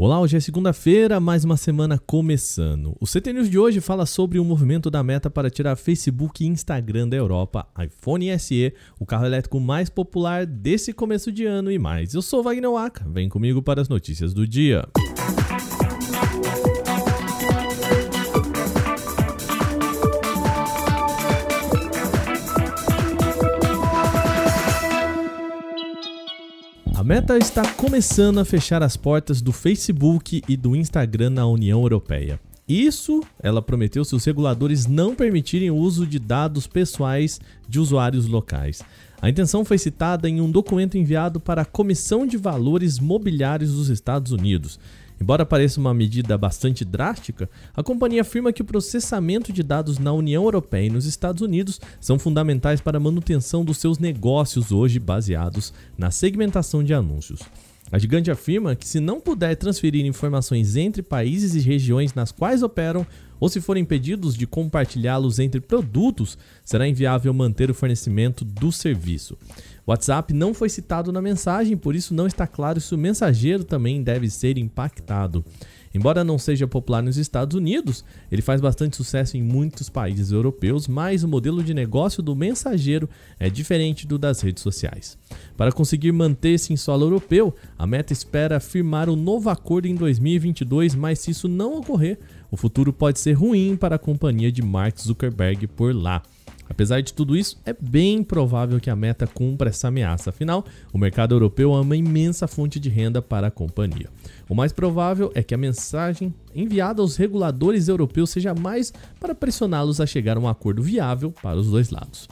Olá, hoje é segunda-feira, mais uma semana começando. O CT News de hoje fala sobre o movimento da Meta para tirar Facebook e Instagram da Europa, iPhone SE, o carro elétrico mais popular desse começo de ano e mais. Eu sou Wagner Waka, vem comigo para as notícias do dia. Meta está começando a fechar as portas do Facebook e do Instagram na União Europeia. Isso, ela prometeu se os reguladores não permitirem o uso de dados pessoais de usuários locais. A intenção foi citada em um documento enviado para a Comissão de Valores Mobiliários dos Estados Unidos. Embora pareça uma medida bastante drástica, a companhia afirma que o processamento de dados na União Europeia e nos Estados Unidos são fundamentais para a manutenção dos seus negócios hoje baseados na segmentação de anúncios. A gigante afirma que, se não puder transferir informações entre países e regiões nas quais operam, ou se forem impedidos de compartilhá-los entre produtos, será inviável manter o fornecimento do serviço. WhatsApp não foi citado na mensagem, por isso não está claro se o mensageiro também deve ser impactado. Embora não seja popular nos Estados Unidos, ele faz bastante sucesso em muitos países europeus, mas o modelo de negócio do mensageiro é diferente do das redes sociais. Para conseguir manter-se em solo europeu, a Meta espera firmar um novo acordo em 2022, mas se isso não ocorrer, o futuro pode ser ruim para a companhia de Mark Zuckerberg por lá. Apesar de tudo isso, é bem provável que a meta cumpra essa ameaça, afinal, o mercado europeu é uma imensa fonte de renda para a companhia. O mais provável é que a mensagem enviada aos reguladores europeus seja mais para pressioná-los a chegar a um acordo viável para os dois lados.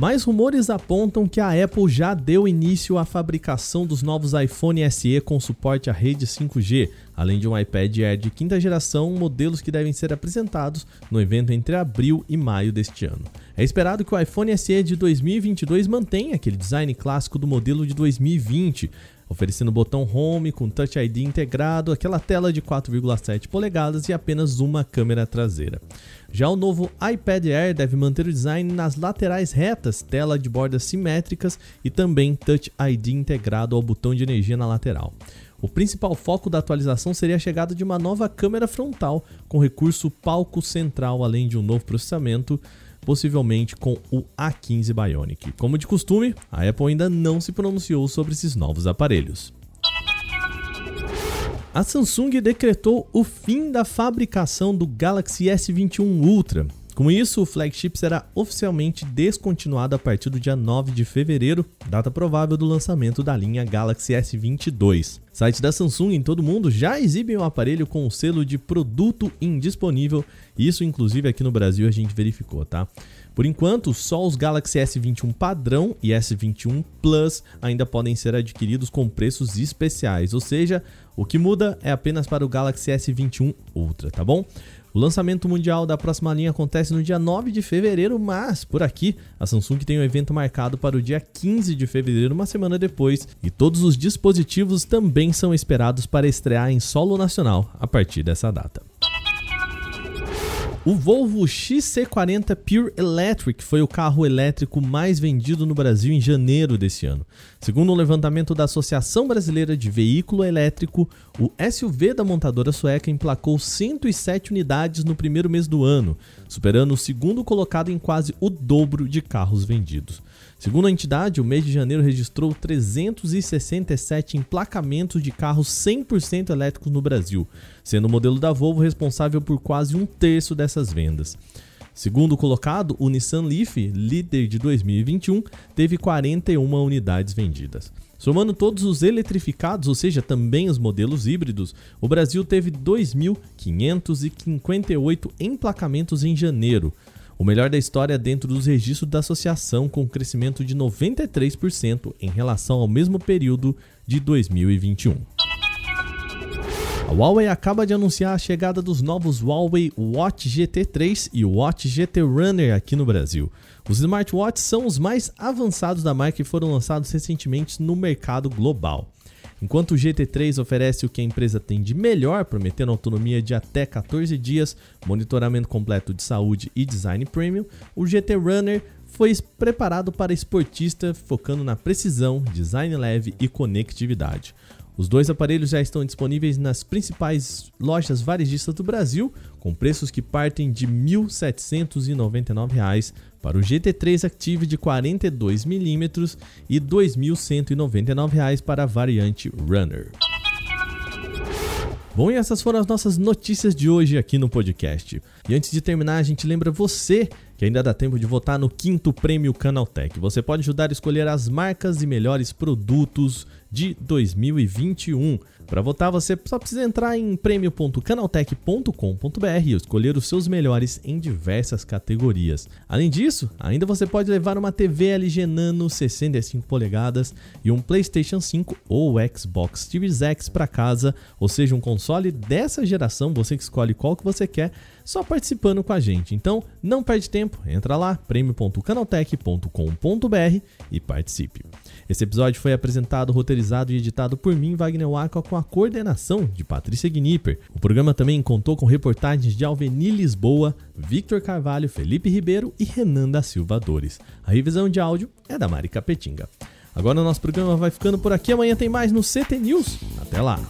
Mais rumores apontam que a Apple já deu início à fabricação dos novos iPhone SE com suporte à rede 5G, além de um iPad Air de quinta geração, modelos que devem ser apresentados no evento entre abril e maio deste ano. É esperado que o iPhone SE de 2022 mantenha aquele design clássico do modelo de 2020, oferecendo botão Home com Touch ID integrado, aquela tela de 4,7 polegadas e apenas uma câmera traseira. Já o novo iPad Air deve manter o design nas laterais retas, tela de bordas simétricas e também Touch ID integrado ao botão de energia na lateral. O principal foco da atualização seria a chegada de uma nova câmera frontal com recurso palco central, além de um novo processamento possivelmente com o A15 Bionic. Como de costume, a Apple ainda não se pronunciou sobre esses novos aparelhos. A Samsung decretou o fim da fabricação do Galaxy S21 Ultra, com isso, o flagship será oficialmente descontinuado a partir do dia 9 de fevereiro, data provável do lançamento da linha Galaxy S22. Sites da Samsung em todo mundo já exibem o aparelho com o selo de produto indisponível, isso inclusive aqui no Brasil a gente verificou, tá? Por enquanto, só os Galaxy S21 padrão e S21 Plus ainda podem ser adquiridos com preços especiais, ou seja, o que muda é apenas para o Galaxy S21 Ultra, tá bom? O lançamento mundial da próxima linha acontece no dia 9 de fevereiro, mas por aqui a Samsung tem um evento marcado para o dia 15 de fevereiro, uma semana depois, e todos os dispositivos também são esperados para estrear em solo nacional a partir dessa data. O Volvo XC40 Pure Electric foi o carro elétrico mais vendido no Brasil em janeiro desse ano. Segundo um levantamento da Associação Brasileira de Veículo Elétrico, o SUV da montadora sueca emplacou 107 unidades no primeiro mês do ano, superando o segundo colocado em quase o dobro de carros vendidos. Segundo a entidade, o mês de janeiro registrou 367 emplacamentos de carros 100% elétricos no Brasil, sendo o modelo da Volvo responsável por quase um terço dessas vendas. Segundo colocado, o Nissan Leaf, líder de 2021, teve 41 unidades vendidas. Somando todos os eletrificados, ou seja, também os modelos híbridos, o Brasil teve 2.558 emplacamentos em janeiro, o melhor da história dentro dos registros da associação, com um crescimento de 93% em relação ao mesmo período de 2021. A Huawei acaba de anunciar a chegada dos novos Huawei Watch GT3 e Watch GT Runner aqui no Brasil. Os smartwatches são os mais avançados da marca e foram lançados recentemente no mercado global. Enquanto o GT3 oferece o que a empresa tem de melhor, prometendo autonomia de até 14 dias, monitoramento completo de saúde e design premium, o GT Runner foi preparado para esportista, focando na precisão, design leve e conectividade. Os dois aparelhos já estão disponíveis nas principais lojas varejistas do Brasil, com preços que partem de R$ 1.799 para o GT3 Active de 42mm e R$ 2.199 para a variante Runner. Bom, e essas foram as nossas notícias de hoje aqui no podcast. E antes de terminar, a gente lembra você que ainda dá tempo de votar no quinto prêmio Canaltech. Você pode ajudar a escolher as marcas e melhores produtos de 2021. Para votar, você só precisa entrar em prêmio.canaltech.com.br e escolher os seus melhores em diversas categorias. Além disso, ainda você pode levar uma TV LG Nano 65 polegadas e um PlayStation 5 ou Xbox Series X para casa, ou seja, um console dessa geração, você que escolhe qual que você quer, só participando com a gente. Então, não perde tempo, entra lá, prêmio.canaltech.com.br e participe. Esse episódio foi apresentado, roteirizado e editado por mim, Wagner Waka, com a coordenação de Patrícia Gnipper. O programa também contou com reportagens de Alveni Lisboa, Victor Carvalho, Felipe Ribeiro e Renan da Silva Dores. A revisão de áudio é da Mari Capetinga. Agora o nosso programa vai ficando por aqui. Amanhã tem mais no CT News. Até lá!